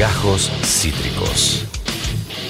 Gajos Cítricos.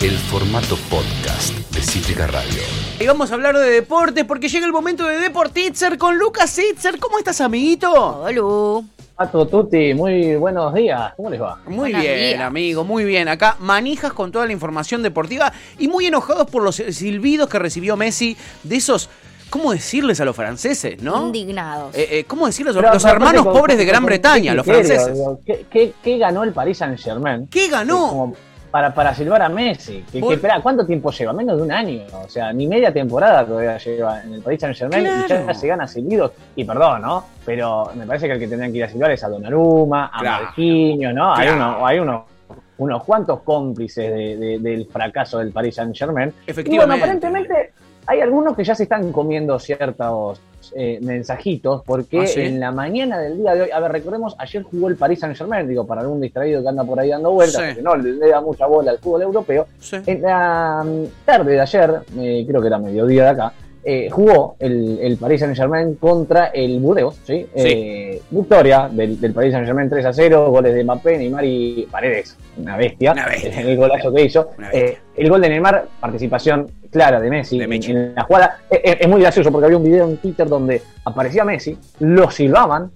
El formato podcast de Cítrica Radio. Y vamos a hablar de deportes porque llega el momento de Deportitzer con Lucas Itzer. ¿Cómo estás, amiguito? Hola. Pato Tuti, muy buenos días. ¿Cómo les va? Muy Buenos bien, días. amigo, muy bien. Acá manijas con toda la información deportiva y muy enojados por los silbidos que recibió Messi de esos, ¿cómo decirles a los franceses, no? Indignados. Eh, eh, ¿Cómo decirles a los hermanos con- pobres de Gran con Bretaña, los franceses? digo, ¿qué, qué, qué ganó el Paris Saint Germain? ¿Qué ganó? para, para silbar a Messi. Que, que, Por- espera, ¿Cuánto tiempo lleva? Menos de un año. O sea, ni media temporada todavía lleva en el Paris Saint Germain y ya se gana silbidos. Y perdón, ¿no? Pero me parece que el que tendrían que ir a silbar es a Donnarumma, a Claro. Marquinhos, ¿no? Hay, uno, hay uno, unos cuantos cómplices de- de- del fracaso del Paris Saint Germain. Efectivamente. Y bueno, aparentemente hay algunos que ya se están comiendo ciertos eh, mensajitos, porque ¿Ah, sí? en la mañana del día de hoy, a ver, recordemos, ayer jugó el Paris Saint Germain, digo, para algún distraído que anda por ahí dando vueltas, Sí. que no le, da mucha bola al fútbol europeo, Sí. en la mm, tarde de ayer, eh, creo que era mediodía de acá, eh, jugó el, el Paris Saint Germain contra el Burdeos, ¿sí? Eh, victoria del, del Paris Saint Germain 3 a 0, goles de Mbappé, Neymar y Paredes, una bestia, Una bestia. el golazo que hizo. Eh, el gol de Neymar, participación clara de Messi De en- la jugada. Eh, eh, Es, muy gracioso porque había un video en Twitter donde aparecía Messi, lo silbaban,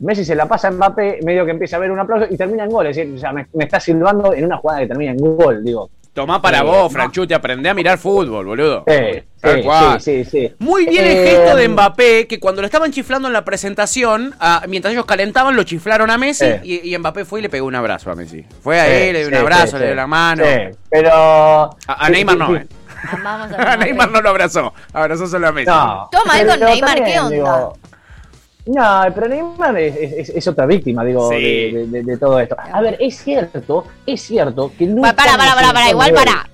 Messi se la pasa a Mbappé, medio que empieza a ver un aplauso y termina en gol. Es decir, o sea, me, me está silbando en una jugada que termina en gol, digo. Tomá para Eh, vos, no. Franchute, aprendé a mirar fútbol, boludo. Sí, Tal sí, cual. sí, sí, sí. Muy bien el Eh, gesto de Mbappé, que cuando lo estaban chiflando en la presentación, ah, mientras ellos calentaban, lo chiflaron a Messi Eh. y, y Mbappé fue y le pegó un abrazo a Messi. Fue a Sí, él, le dio un sí, abrazo, sí, le dio sí. la mano. Sí, pero. A, a Neymar no, Sí, eh. Amamos A Neymar no lo abrazó, abrazó solo a Messi. No. Toma, ahí con Pero Neymar, también, ¿qué onda? digo, no, pero Neymar es, es- es otra víctima, digo, Sí. de, de- de- de todo esto. A ver, es cierto, es cierto que nunca. Pa- Para, para, para, para, igual para.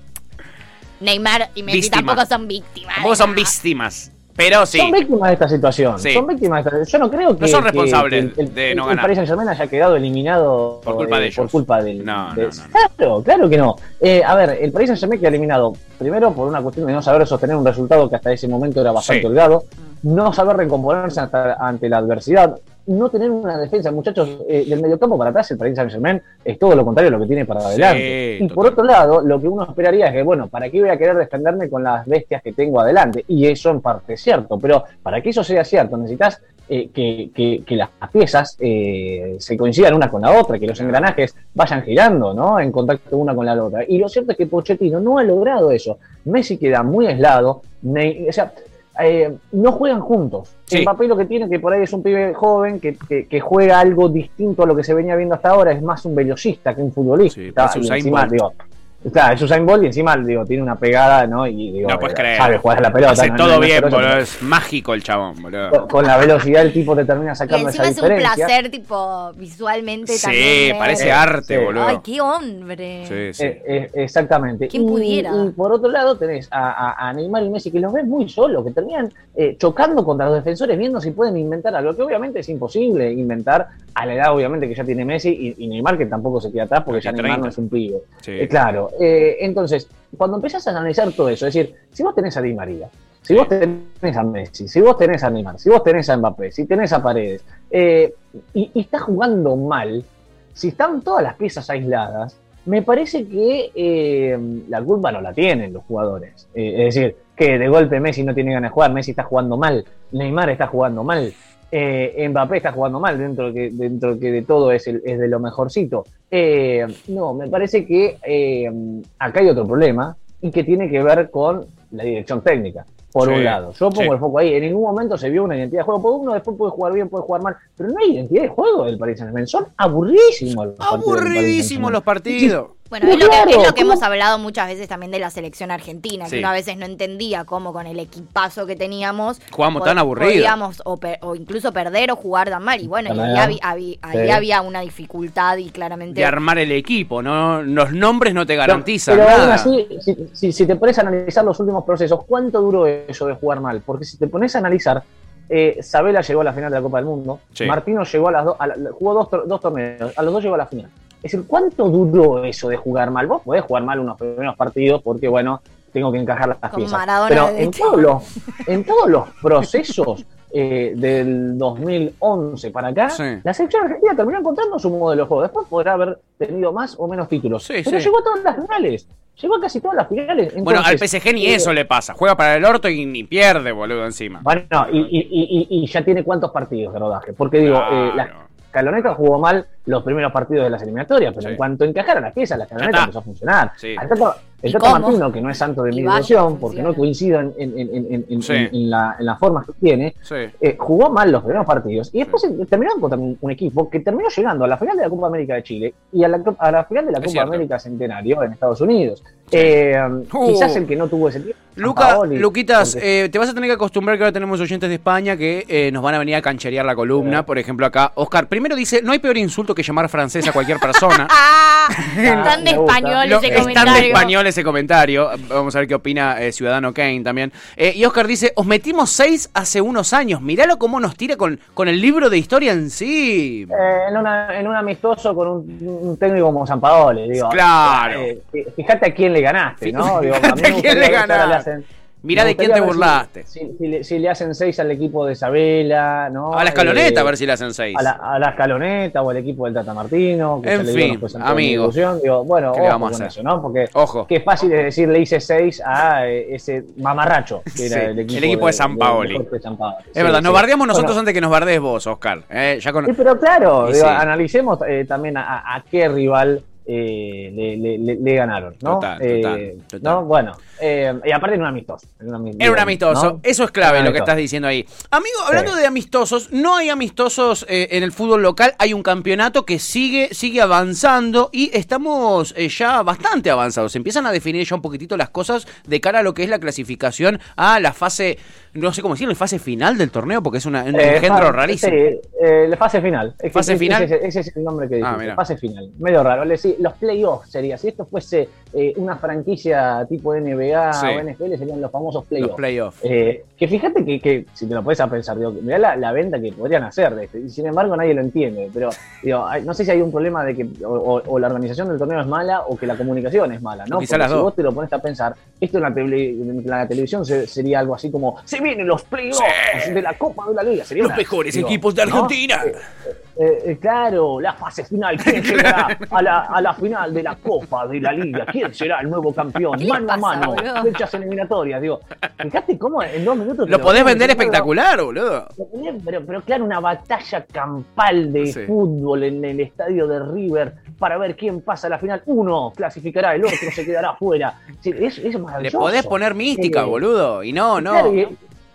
Neymar y Messi Víctima. tampoco son víctimas. Tampoco son víctimas, pero sí. Son víctimas de esta situación. Sí. Son víctimas de esta Yo no creo que. No son responsables que el, el- de no el ganar. Paris Saint Germain haya quedado eliminado Por culpa de eh, ellos. Por culpa del. No, de- no, no, Claro, claro que no. Eh, a ver, el Paris Saint Germain queda eliminado. Primero por una cuestión de no saber sostener un resultado que hasta ese momento era bastante Sí. holgado. No saber recomponerse hasta- ante la adversidad. No tener una defensa, muchachos, eh, del mediocampo para atrás, el Paris Saint Germain es todo lo contrario a lo que tiene para adelante. y por otro lado, lo que uno esperaría es que, bueno, ¿para qué voy a querer defenderme con las bestias que tengo adelante? Y eso en parte es cierto, pero para que eso sea cierto, necesitas eh, que, que- que las piezas eh, se coincidan una con la otra, que los engranajes vayan girando, ¿no? En contacto una con la otra. Y lo cierto es que Pochettino no ha logrado eso. Messi queda muy aislado, o sea, eh, no juegan juntos. Sí. Mbappé lo que tiene que por ahí es un pibe joven que, que- que juega algo distinto a lo que se venía viendo hasta ahora, es más un velocista que un futbolista. Sí, Y encima, digo, Claro, es Usain Bolt y encima digo, tiene una pegada, ¿no? Y digo, No puedes eh, creer. sabe jugar a la pelota. Hace no- todo no- no bien, boludo. Es mágico el chabón, Con, boludo. con la velocidad el tipo te termina Y sacando encima esa es un placer, tipo, visualmente Sí, también. parece ver. arte, Sí. boludo. Ay, qué hombre. Sí, sí. Eh, eh, exactamente. ¿Quién Y- pudiera? Y, por otro lado tenés a, a- a Neymar y Messi que los ves muy solos, que terminan eh, chocando contra los defensores, viendo si pueden inventar algo, que obviamente es imposible inventar a la edad obviamente que ya tiene Messi y, y Neymar que tampoco se queda atrás porque ya Neymar 30. no es un pibe. Sí. Eh, Eh, entonces, cuando empezás a analizar todo eso, es decir, si vos tenés a Di María, si vos tenés a Messi, si vos tenés a Neymar, si vos tenés a Mbappé, si tenés a Paredes, eh, y, y estás jugando mal, si están todas las piezas aisladas, me parece que eh, la culpa no la tienen los jugadores. Eh, es decir, que de golpe Messi no tiene ganas de jugar, Messi está jugando mal, Neymar está jugando mal, eh, Mbappé está jugando mal, dentro de que, dentro que de todo es, el- es de lo mejorcito. Eh, no, me parece que eh, acá hay otro problema y que tiene que ver con la dirección técnica. Por Sí, un lado, yo pongo sí. el foco ahí. En ningún momento se vio una identidad de juego. Porque uno después puede jugar bien, puede jugar mal, pero no hay identidad de juego del Paris Saint-Germain. Son aburridísimos los partidos Aburridísimos los partidos. Bueno, es lo, que, es lo que ¿cómo? hemos hablado muchas veces también de la selección argentina, Sí. que uno a veces no entendía cómo con el equipazo que teníamos Jugamos po- tan aburrido. podíamos o, per- o incluso perder o jugar tan mal. Y bueno, y ahí, había, ahí había una dificultad y claramente... De armar el equipo, ¿no? Los nombres no te garantizan pero aún nada. así, si, si- si te pones a analizar los últimos procesos, ¿cuánto duró eso de jugar mal? Porque si te pones a analizar, eh, Sabela llegó a la final de la Copa del Mundo, Sí. Martino llegó a las dos, a la- jugó dos, tor- dos torneos, a los dos llegó a la final. Es decir, ¿cuánto duró eso de jugar mal? Vos podés jugar mal unos primeros partidos porque, bueno, tengo que encajar las Con piezas. Maradona Pero en todos, los, en todos los procesos eh, del 2011 para acá, Sí. la selección argentina terminó encontrando su modelo de juego. Después podrá haber tenido más o menos títulos. Sí, pero sí. llegó a todas las finales. Llegó a casi todas las finales. Bueno, al PSG ni eh, eso le pasa. Juega para el orto y ni pierde, boludo, encima. Bueno, y, y- y- y- y ya tiene cuántos partidos de rodaje. Porque digo, eh, la. Caloneta jugó mal los primeros partidos de las eliminatorias, pero Sí. en cuanto encajaron las piezas, la está. empezó a funcionar. Sí. El Tata. Martino, que no es santo de mi devoción, porque no coincido en, en- en- en- en- Sí. en- en la- en las formas que tiene, Sí. eh, jugó mal los primeros partidos y después terminó contra un, un equipo que terminó llegando a la final de la Copa América de Chile y a la, co- a la final de la Es Copa cierto. América Centenario en Estados Unidos. Eh, Uh. Quizás el que no tuvo ese tiempo. Luca, Luquitas, porque- eh, te vas a tener que acostumbrar que ahora tenemos oyentes de España que eh, nos van a venir a cancherear la columna. Por ejemplo, acá, Oscar, primero dice, no hay peor insulto que llamar francés a cualquier persona. Tan de español Lo- ese es tan comentario. de español ese comentario. Vamos a ver qué opina eh, Ciudadano Kane también. Eh, y Oscar dice, os metimos seis hace unos años. Miralo cómo nos tira con, con el libro de historia en sí. Eh, en, una- en un amistoso con un, un técnico como San Paolo, digo. Claro. eh, fíjate a quién le ganaste, ¿no? Digo, Fíjate a mí me a quién gustaría le ver si ahora ganaste. hacen- Mirá me de quién te si- burlaste. Si, si le, si le hacen seis al equipo de Isabela, ¿no? A la escaloneta, Eh, a ver si le hacen seis. a la, a la escaloneta o al equipo del Tata Martino. Que En se le fin, toda amigo. Digo, bueno, ¿Qué le ojo vamos a hacer? eso, ¿no? Porque Ojo. qué fácil es decir, le hice seis a eh, ese mamarracho que era el equipo, el equipo de San Paoli. Es Sí, verdad, nos bardeamos nosotros Bueno, antes que nos bardees vos, Oscar. Eh, ya con... Pero claro, digo, analicemos eh, también a qué rival eh, le, le- le- le ganaron, ¿no? Total, Eh, total, total. ¿no? Bueno, eh, y aparte en un amistoso. En un ami- Era un amistoso, ¿no? eso es clave Era lo que estás diciendo ahí. Amigo, hablando Sí. de amistosos, no hay amistosos eh, en el fútbol local, hay un campeonato que sigue, sigue avanzando y estamos eh, ya bastante avanzados. Se empiezan a definir ya un poquitito las cosas de cara a lo que es la clasificación a la fase, no sé cómo decirlo, fase final del torneo, porque es una- un Eh, engendro rarísimo. Sí, eh, la fase final. Es ¿Fase final? Ese, ese es el nombre que Ah, dijiste, mira. fase final. Medio raro. Los playoffs sería. Si esto fuese eh, una franquicia tipo NBA Sí. o NFL, serían los famosos playoffs. playoffs. Eh, que fíjate que, que si te lo puedes a pensar, digo, mirá la, la venta que podrían hacer de esto, y sin embargo nadie lo entiende, pero digo, hay- no sé si hay un problema de que o, o- o la organización del torneo es mala o que la comunicación es mala, ¿no? Porque si dos. vos te lo pones a pensar, esto en la, tele- en la televisión se- sería algo así como, se vienen los playoffs de la Copa de la Liga, sería Los una- mejores digo, equipos de ¿no? Argentina. Eh, eh, claro, la fase final. ¿Quién llegará a la, a la final de la Copa de la Liga? ¿Quién será el nuevo campeón? ¿Qué le Mano a mano, boludo? fechas eliminatorias. Digo, fíjate cómo en dos minutos. Lo podés vender espectacular, boludo. Pero, pero claro, una batalla campal de Sí. fútbol en el estadio de River para ver quién pasa a la final. Uno clasificará, el otro se quedará afuera. Sí, es, es Le maravilloso. podés poner mística, Eh, boludo. Y no, no. Claro, y,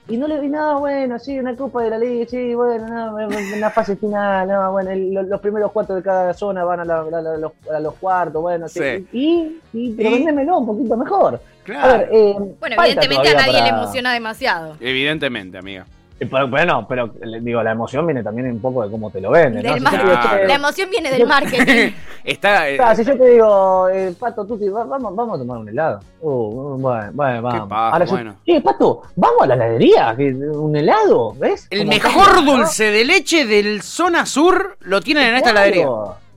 y no le vi nada, bueno, sí, una Copa de la Liga, sí, bueno, no, en la fase final, no, bueno, el- lo- los primeros cuatro de cada zona van a, la- la- la- los, a los cuartos, bueno, sí. Sí. Y, y, pero Y- un poquito mejor. Claro. A ver, eh, Bueno, evidentemente a nadie le emociona demasiado. Evidentemente, amiga. Eh, pero- Bueno, pero digo, la emoción viene también un poco de cómo te lo venden. yo te Claro. La emoción viene del marketing. Está. eh, Ah, si yo te digo, eh, Pato, tú vamos, vamos a tomar un helado. Uh, bueno, bueno, vamos. paja, Ahora yo, bueno. "Che, Pato, vamos a la heladería, un helado, ¿ves? el Como mejor dulce de leche del zona sur lo tienen en esta heladería.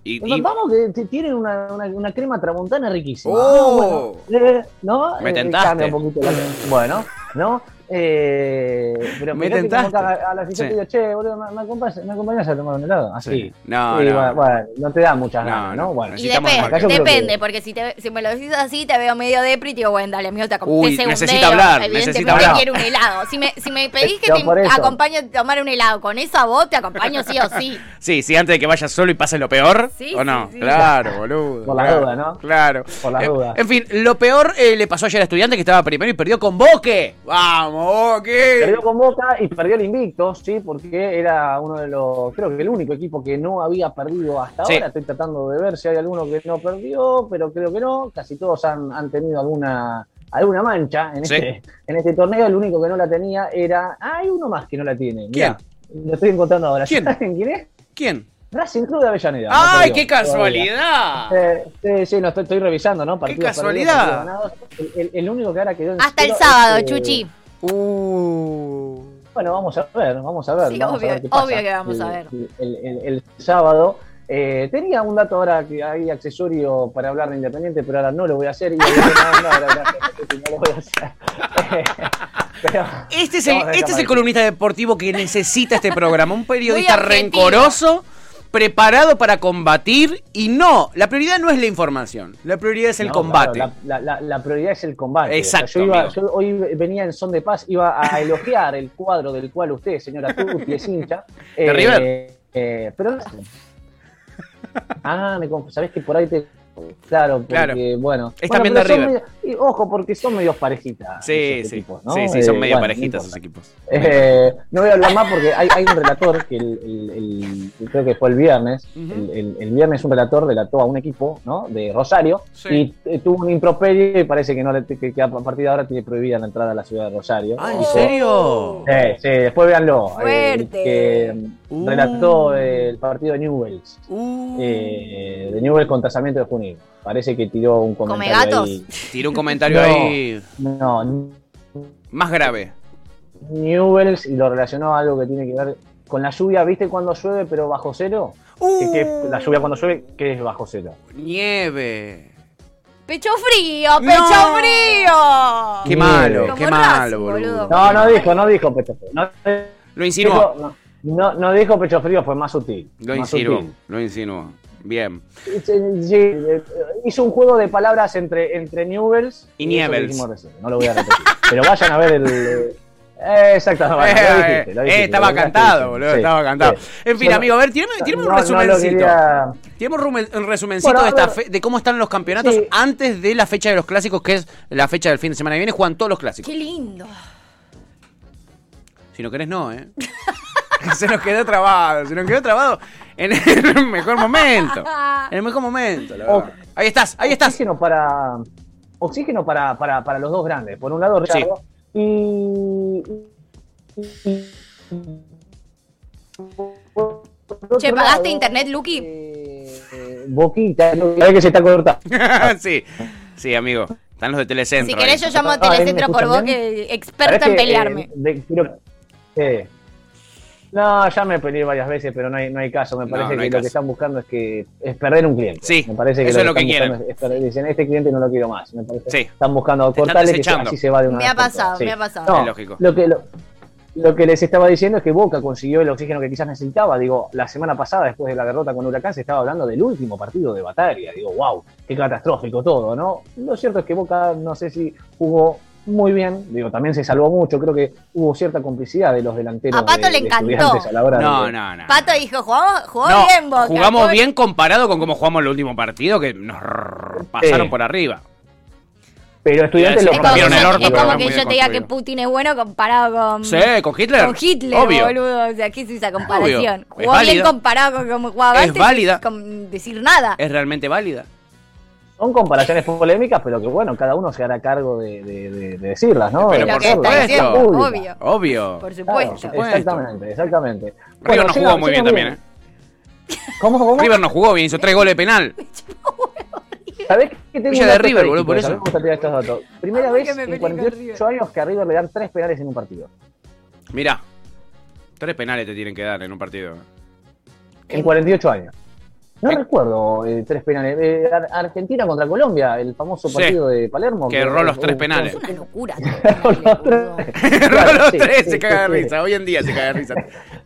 Y, y- Vamos, que tienen una, una, una crema tramontana riquísima. Oh. Bueno, eh, ¿no? Me Eh, tentaste. un poquito la- Bueno, ¿no? Eh, pero Me fíjate tentaste. cómo caga a la Sí. sí. te digo, che, boludo, ¿me, me acompañas, ¿me acompañas a tomar un helado? Así. Sí. No, Y no. bueno, bueno, no te da muchas No, ganas, no. ¿no? Bueno, Y depende, que- depende, porque si, te, si me lo decís así, te veo medio depri y digo, bueno, dale, amigo, te Uy, acompaño. necesita hablar, Evidentemente necesita hablar. quiero un helado. Si me, si me pedís que te acompañe a tomar un helado con esa voz, te acompaño sí o sí. Sí, sí, antes de que vayas solo y pase lo peor. Sí, ¿O no? sí, sí. Claro, boludo. Por la duda, ¿no? Claro. Por las Eh, dudas. En fin, lo peor eh, le pasó ayer a estudiante que estaba primero y perdió con Boque. ¡Vamos, Boque! Perdió con Boca y perdió el invicto, sí, porque era uno de los, creo que el único equipo que no había perdido hasta Sí. ahora. Estoy tratando de ver si hay alguno que no perdió, pero creo que no. Casi todos han, han tenido alguna alguna mancha en Sí. este, en este torneo. El único que no la tenía era. Ah, hay uno más que no la tiene. Mirá, lo estoy encontrando ahora. ¿Quién? ¿Saben quién es? ¿Quién? Racing Club de Avellaneda. ¡Ay, qué casualidad! Eh, sí, sí, no, estoy, estoy revisando, ¿no? Partidos casualidad! perdidos, partidos ganados. El, el- el único que ahora quedó en Hasta el sábado, es, eh, Chuchi. Uh. Bueno, vamos a ver, vamos a ver. Sí, vamos obvio, a ver qué pasa. obvio que vamos a ver. El, el- el sábado, Eh, tenía un dato ahora que hay accesorio para hablar de Independiente, pero ahora no lo voy a hacer. Y no, no, no, no lo voy a hacer. Pero, este es el, este es el columnista deportivo que necesita este programa. Un periodista rencoroso, preparado para combatir. Y no, la prioridad no es la información. La prioridad es el No, combate. claro, la, la- la- la prioridad es el combate. Exacto, O sea, yo, iba- amigo. yo hoy venía en son de paz, iba a elogiar el cuadro del cual usted, señora Tuti, es hincha. ¿De River? eh, pero Ah, me sabés que por ahí te. Claro, porque, Claro. bueno. Es Bueno, también de River. medio- y ojo, porque son medios parejitas. sí, sí. equipos, ¿no? sí, sí, son Eh, medio bueno, parejitas no esos equipos. Eh, no voy a hablar más porque hay, hay un relator que el, el- el- el- creo que fue el viernes. El, el- el viernes un relator relató a un equipo ¿no? de Rosario Sí. y eh, tuvo un improperio y parece que, no le, que, que a partir de ahora tiene prohibida la entrada a la ciudad de Rosario. Ah, ¿en serio? Sí, sí, después véanlo. Fuerte. Eh, que mm, Uh. relató el partido de Newells. Uh, eh, de Newells contra Sarmiento de Junín. Parece que tiró un ¿Come comentario gatos? ahí. tiró un comentario No. ahí No, más grave. Newells y lo relacionó a algo que tiene que ver con la lluvia. ¿Viste cuando llueve pero bajo cero? Que- que Uh, la lluvia cuando llueve, que es bajo cero. Nieve. Pecho frío, pecho No. frío. Qué malo, Como qué malo, boludo. No, no dijo, no dijo pecho frío. No, Lo insinuó. dijo, no, no, no dijo pecho frío, fue más sutil. Lo más insinuó. sutil. Lo insinuó. Bien. Sí, hizo un juego de palabras entre, entre Newells Y Nievels. recién, No lo voy a repetir. Pero vayan a ver el. eh, exactamente. Eh, lo dijiste, lo eh, estaba cantado, boludo, sí, estaba cantado. En fin, amigo, a ver, tirame, tirame un no, no resumencito. quería- Tirame un, resumencito Bueno, de, esta ver. fe- de cómo están los campeonatos Sí. antes de la fecha de los clásicos, que es la fecha del fin de semana que viene. Juegan todos los clásicos. Qué lindo. Si no querés, no, ¿eh? se nos quedó trabado, se nos quedó trabado en el mejor momento. En el mejor momento, la verdad. Ahí estás, ahí estás. Oxígeno para. Oxígeno para, para, para los dos grandes. Por un lado, Sí. Richardo. Y. y- por otro Che, ¿pagaste lado, internet, Luqui? eh, eh, Boquita, sabés que se está cortando. sí, sí, amigo. Están los de Telecentro. Si querés, ahí. yo llamo a Ah, ¿ahí me Telecentro por vos, que experta en que, pelearme. eh, de- quiero- eh, no, ya me peleé varias veces, pero no hay, no hay caso. Me parece no que lo caso. que están buscando es que es perder un cliente. Sí, me parece que eso es lo que quieren. es perder- dicen, este cliente no lo quiero más. Me parece. Sí. Están buscando cortarle que así se va de una Me vez ha pasado. Sí. me ha pasado. No, Es lógico. Lo que, lo, lo que les estaba diciendo es que Boca consiguió el oxígeno que quizás necesitaba. Digo, la semana pasada, después de la derrota con Huracán, se estaba hablando del último partido de Bataglia. Digo, wow, qué catastrófico todo, ¿no? Lo cierto es que Boca, no sé si jugó muy bien. Digo, también se salvó mucho. Creo que hubo cierta complicidad de los delanteros. A Pato de- le de encantó. Estudiantes a la hora No, de- no, no. Pato dijo, jugamos, jugó No, bien, Boca. jugamos bien comparado con cómo jugamos el último partido, que nos pasaron por arriba. Pero Estudiantes Es lo Es rompieron el orto, es como que bien yo te diga que. Putin es bueno comparado con, Sí, con Hitler. con Hitler, Obvio. boludo. O sea, ¿qué es esa comparación? Es Jugó bien válida. comparado con cómo jugaba Es antes, válida. con decir nada. Es realmente válida. Son comparaciones polémicas, pero que bueno, cada uno se hará cargo de, de- de- de decirlas, ¿no? Pero De por que pública. obvio. Obvio. Por Claro, supuesto. supuesto. exactamente, exactamente. River Bueno, no llega- jugó muy bien también, ¿eh? ¿Cómo, cómo? River no jugó bien, hizo tres goles de penal. ¿Sabés qué tengo Villa de River, boludo, por eso. Me gusta tirar estos datos. Primera vez que en peleé con 48 años que a River le dan tres penales en un partido. Mirá. Tres penales te tienen que dar en un partido. En 48 años. No Eh. recuerdo eh, tres penales. Eh, Ar- Argentina contra Colombia, el famoso Sí. partido de Palermo. Que erró los tres penales. Es una locura. Los tres. Erró los sí, tres, sí, se caga de sí, sí. risa. Hoy en día se caga de risa.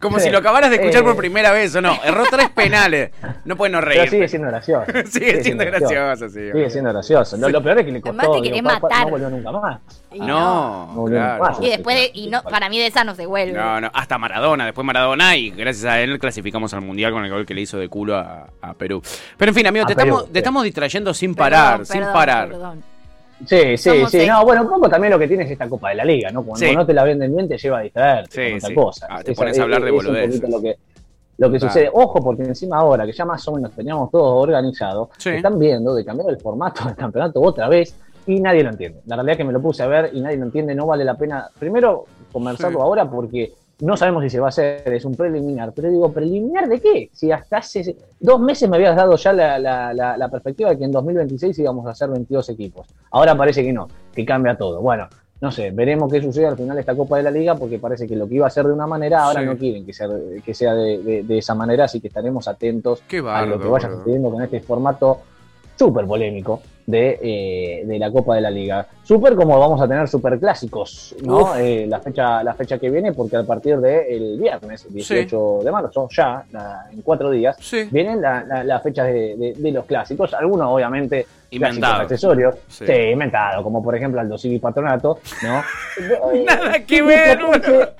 Como Sí. si lo acabaras de escuchar Eh. por primera vez o no. Erró tres penales. No puede no Pero reír. sigue siendo gracioso. Sigue siendo gracioso, sí. Sigue siendo gracioso. Lo, lo peor es que le Además costó. te querés digo, pa- pa- matar. no volvió nunca más. Y No, No, nunca claro. más. Y después, de- y no, para mí de esa no se vuelve. No, no, hasta Maradona, después Maradona y gracias a él clasificamos al Mundial con el gol que le hizo de culo a, a Perú. Pero en fin, amigo, A te, Perú, estamos, sí. te estamos distrayendo sin Perdón, parar, sin parar. perdón. Sí, sí, Somos sí. No, bueno, un poco también lo que tiene es esta Copa de la Liga, ¿no? Cuando Sí. no te la venden bien, te lleva a distraerte Sí, con otra sí. cosa. Ah, te pones a hablar de boludeces. Lo que, lo que Claro. sucede. Ojo, porque encima ahora, que ya más o menos teníamos todo organizado, Sí. están viendo de cambiar el formato del campeonato otra vez y nadie lo entiende. La realidad es que me lo puse a ver y nadie lo entiende, no vale la pena. Primero, conversarlo Sí. ahora porque no sabemos si se va a hacer, es un preliminar. Pero digo, ¿preliminar de qué? Si hasta hace dos meses me habías dado ya la, la- la- la perspectiva de que en 2026 íbamos a hacer 22 equipos. Ahora parece que no, que cambia todo. Bueno, no sé, veremos qué sucede al final de esta Copa de la Liga, porque parece que lo que iba a ser de una manera, ahora Sí. no quieren que sea, que sea de, de- de esa manera, así que estaremos atentos a lo que vaya sucediendo con este formato súper polémico de, eh, de la Copa de la Liga. Súper como vamos a tener super clásicos, ¿no? Eh, la, fecha, la fecha que viene, porque a partir del viernes, 18 de marzo, ya la- en cuatro días, Sí. vienen las la, las fechas de, de- de los clásicos, algunos obviamente clásicos Inventado. accesorios, Sí. sí. inventado, como por ejemplo Aldo Civi Patronato, ¿no? Nada que ver, boludo.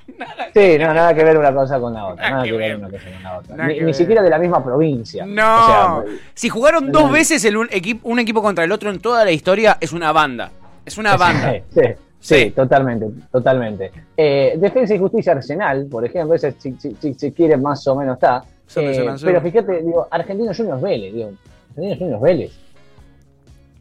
Sí, no, nada que ver una cosa con la otra, Nada nada que que ver una cosa con la otra. Nada Ni, siquiera de la misma provincia. No. O sea, si jugaron dos veces el un, equipo, un equipo contra el otro en toda la historia, es una banda. Es una banda. Sí, sí, totalmente, totalmente. Eh, Defensa y Justicia Arsenal, por ejemplo, ese si, si, quiere más o menos está. Eh, pero fíjate, digo, Argentinos Juniors Vélez, digo, Argentinos Juniors Vélez.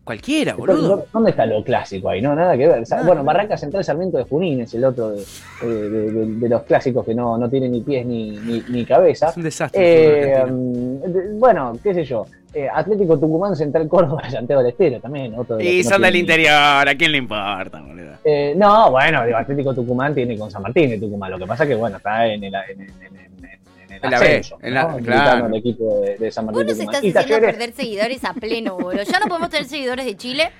Cualquiera, boludo. ¿Dónde está lo clásico ahí? No, nada que ver. O sea, Nada bueno. Barranca Central Sarmiento de Junín es el otro de, de- de- de- de los clásicos que no, no tiene ni pies ni, ni, ni cabeza. Es un desastre. Eh, de- bueno, qué sé yo. Eh, Atlético Tucumán, Central Córdoba, Santiago del Estero también. Otro de los y no son del interior, ¿a quién le importa, boludo? Eh, no, bueno, digo, Atlético Tucumán tiene con San Martín de Tucumán. Lo que pasa que, bueno, está en el, en el, en en el En la B, ascenso, en la- ¿no? claro. El equipo de, de San Martín Vos de nos estás haciendo Talleres, perder seguidores a pleno, boludo. Ya no podemos tener seguidores de Chile.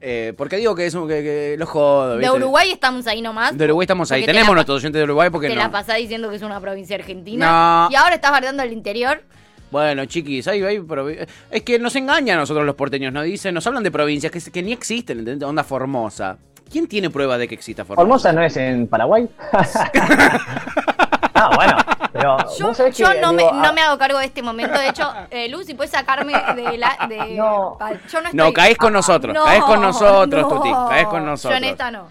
Eh, porque digo que es un, que, que los jodo, De ¿viste? Uruguay estamos ahí nomás. De Uruguay estamos ahí. Te Tenemos la- nuestros oyentes de Uruguay porque Te no. la pasás diciendo que es una provincia argentina. No. Y ahora estás bardeando el interior. Bueno, chiquis, hay, hay provi- es que nos engañan a nosotros los porteños, nos dicen, nos hablan de provincias que, que ni existen, ¿entendés? Onda Formosa. ¿Quién tiene prueba de que exista Formosa? Formosa no es en Paraguay. ah, bueno, pero Yo, vos sabés yo que, no, digo, me, no ah, me hago cargo de este momento. De hecho, eh, Lucy, puedes sacarme de la. De, No. Ah, Yo no, caes con nosotros, No, caes con nosotros, no. Tuti, caes con Yo nosotros. en esta no.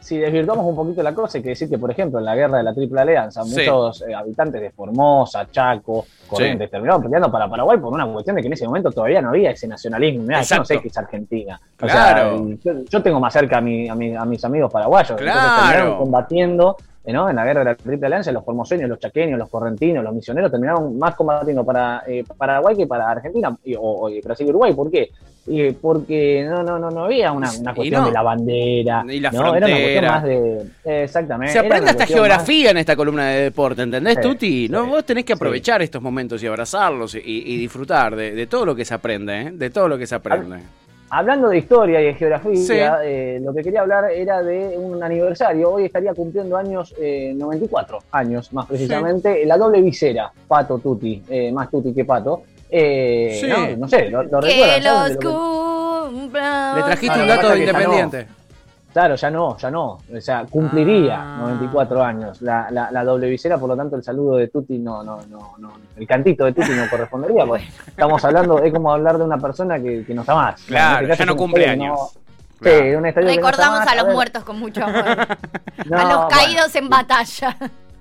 si desvirtuamos un poquito la cosa, hay que decir que, por ejemplo, en la guerra de la Triple Alianza, Sí. muchos eh, habitantes de Formosa, Chaco, Corrientes, terminaron peleando para Paraguay por una cuestión de que en ese momento todavía no había ese nacionalismo. Mirá, yo no sé qué es Argentina. O Claro. sea, yo, yo tengo más cerca a, mi- a, mi- a mis amigos paraguayos. Entonces Claro. terminaron combatiendo ¿no? en la guerra de la Triple Alianza, los formoseños, los chaqueños, los correntinos, los misioneros terminaron más combatiendo para eh, Paraguay que para Argentina y- o, o Brasil y Uruguay. ¿Por qué? Y porque no, no, no, no había una, una cuestión no. de la bandera. Y la ¿no? Era una cuestión más de. eh, exactamente. Se aprende hasta más- geografía en esta columna de deporte, ¿entendés, Sí, Tuti? ¿No? sí, Vos tenés que sí. aprovechar estos momentos y abrazarlos y, y disfrutar de, de todo lo que se aprende, ¿eh? De todo lo que se aprende. Hablando de historia y de geografía, Sí. eh, lo que quería hablar era de un aniversario. Hoy estaría cumpliendo años, eh, 94 años más precisamente. La doble visera, Pato Tuti, eh, más Tuti que Pato. Eh, Sí. no, no sé, lo, lo Que recuerdan, ¿saben los lo que-. Le trajiste Ah, un dato de no. Claro, ya no, ya no. O sea, cumpliría Ah. 94 años la, la, la doble visera, por lo tanto el saludo de Tuti no, no, no, no, el cantito de Tuti no correspondería, porque estamos hablando, es como hablar de una persona que, que no está más. Claro, este caso ya no cumple años. no- Claro. Sí, un estadio que no está Recordamos más, a los muertos con mucho amor. no, a los bueno. caídos en batalla.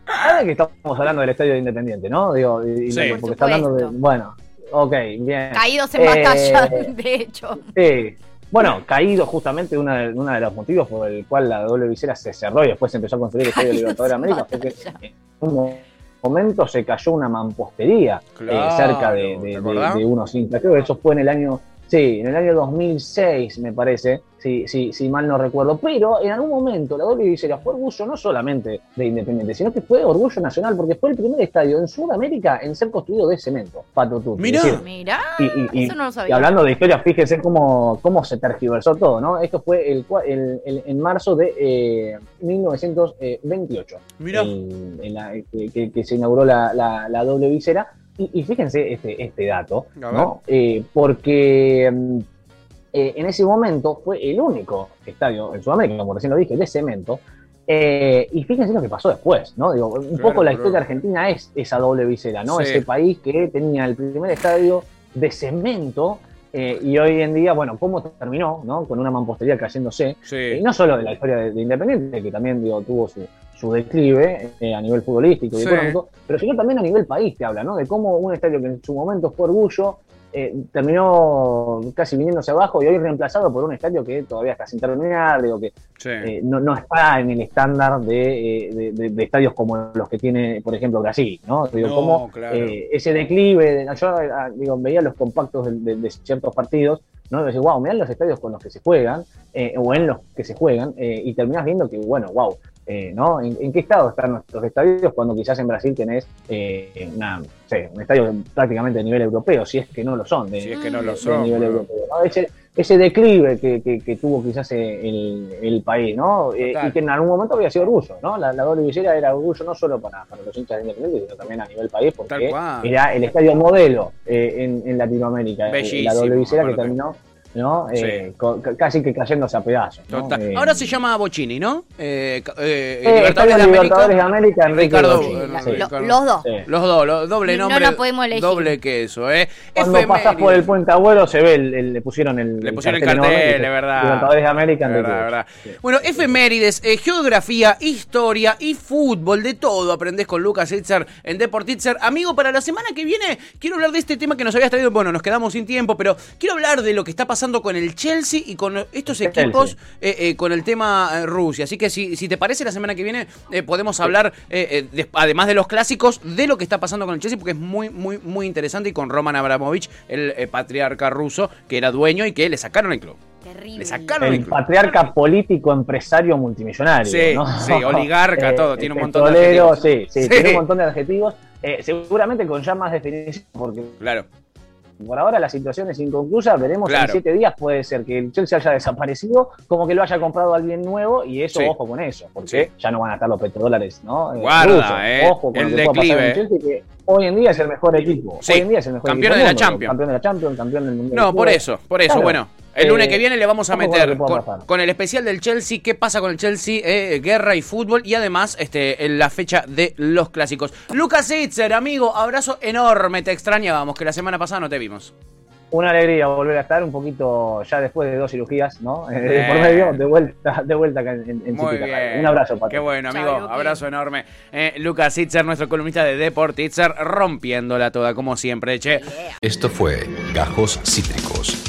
Ahora que estamos hablando del estadio de Independiente, ¿no? Digo, y- Sí. porque Por está hablando de. Bueno, ok, bien. Caídos en Eh, batalla, de hecho. Sí. Bueno, caído justamente uno de, uno de los motivos por el cual la doble visera se cerró y después se empezó a construir el Estadio Libertadores de América fue que en un momento se cayó una mampostería eh, cerca de, ¿te de- de- acordás? de unos hinchas. Creo que eso fue en el año, sí, en el año 2006 me parece, si, si, si mal no recuerdo. Pero en algún momento la doble visera fue orgullo no solamente de Independiente, sino que fue orgullo nacional porque fue el primer estadio en Sudamérica en ser construido de cemento. Pato Tutti. Mirá. Decir, Mirá, y, y- y- eso no lo y sabía. hablando de historia, fíjense cómo, cómo se tergiversó todo, ¿no? Esto fue el, cua- el- el- en marzo de eh, 1928, Mirá. el- en la- que, que- que se inauguró la, la- la doble visera. Y, y fíjense este, este dato, ¿no? Eh, porque mm, eh, en ese momento fue el único estadio en Sudamérica, como recién lo dije, de cemento. Eh, y fíjense lo que pasó después, ¿no? Digo, un Claro, poco la historia argentina es esa doble visera, ¿no? Sí. Ese país que tenía el primer estadio de cemento eh, y hoy en día, bueno, ¿cómo terminó, no? Con una mampostería cayéndose. Y Sí. no solo de la historia de, de Independiente, que también digo, tuvo su, su declive eh, a nivel futbolístico y Sí. económico, pero sino también a nivel país te habla, ¿no? De cómo un estadio que en su momento fue orgullo, eh, terminó casi viniéndose abajo y hoy reemplazado por un estadio que todavía está sin terminar, digo que Sí. eh, no, no está en el estándar de, eh, de- de- de estadios como los que tiene, por ejemplo, Brasil, ¿no? Digo, No, como claro. eh, ese declive, de- yo digo, veía los compactos de, ciertos partidos, ¿no? Decís, wow, mirá los estadios con los que se juegan, eh, o en los que se juegan, y terminás viendo que, bueno, wow, eh, ¿no? ¿En, en qué estado están nuestros estadios cuando quizás en Brasil tenés eh, una, sé, un estadio prácticamente de nivel europeo, si es que no lo son, de, Si es que no lo son. nivel boludo. europeo, ¿no? Ese, ese declive que, que- que tuvo quizás el, el país, ¿no? Eh, y que en algún momento había sido orgullo, ¿no? La, la doble visera era orgullo no solo para, para los hinchas de Independiente, sino también a nivel país, porque era el estadio modelo eh, en, en Latinoamérica. eh, Bellísimo, la doble visera que terminó, ¿no? Eh, Sí. casi que cayéndose a pedazos. ¿no? Total. Eh, Ahora se llama Bochini, ¿no? Eh, eh, eh, Libertadores, de de América. América, Enrique Ricardo, sí. lo- los dos. Sí. Los dos, los- doble No nombre. la podemos elegir. Doble queso, ¿eh? Cuando pasás Efemérides. por el Puente Agüero se ve, el, el- le pusieron el, Le pusieron el que cartel, dice es verdad. Libertadores de América, Enrique verdad, verdad. Sí. Bueno, efemérides, eh, geografía, historia y fútbol, de todo aprendés con Lucas Itzer en Deportitzer. Amigo, para la semana que viene quiero hablar de este tema que nos habías traído. Bueno, nos quedamos sin tiempo, pero quiero hablar de lo que está pasando con el Chelsea y con estos equipos eh, eh, con el tema eh, Rusia. Así que si, si te parece, la semana que viene eh, podemos hablar, de- además de los clásicos, de lo que está pasando con el Chelsea, porque es muy, muy, muy interesante. Y con Roman Abramovich, el eh, patriarca ruso, que era dueño y que le sacaron el club. Terrible. Le sacaron el El club. patriarca político, empresario, multimillonario. Sí, ¿no? sí, oligarca, todo, tiene un montón de adjetivos. Sí, sí, Sí. tiene un montón de adjetivos. Eh, seguramente con ya más definición, porque Claro. Por ahora la situación es inconclusa. Veremos Claro. en siete días. Puede ser que el Chelsea haya desaparecido, como que lo haya comprado alguien nuevo, y eso, Sí. ojo con eso, porque Sí. ya no van a estar los petrodólares, ¿no? Eh, Guarda, rusos. eh, Ojo con el lo que pueda pasar en declive. el Chelsea, que hoy en día es el mejor equipo. Sí. Hoy en día es el mejor Campeón equipo de la mundo, Champions. Campeón de la Champions, campeón del Mundial. No, por eso, por eso. Claro. Bueno, el lunes Eh, que viene le vamos a meter con, con el especial del Chelsea, qué pasa con el Chelsea, eh, guerra y fútbol, y además este, en la fecha de los clásicos. Lucas Itzer, amigo, abrazo enorme, te extrañábamos, que la semana pasada no te vimos. Una alegría volver a estar un poquito ya después de dos cirugías, ¿no? Eh, Bien. por medio, de vuelta, de vuelta acá en, en Muy bien. Un abrazo, Pato. Qué bueno, amigo. Abrazo enorme. Eh, Lucas Itzer, nuestro columnista de Deport Itzer, rompiéndola toda, como siempre, che. Esto fue Gajos Cítricos.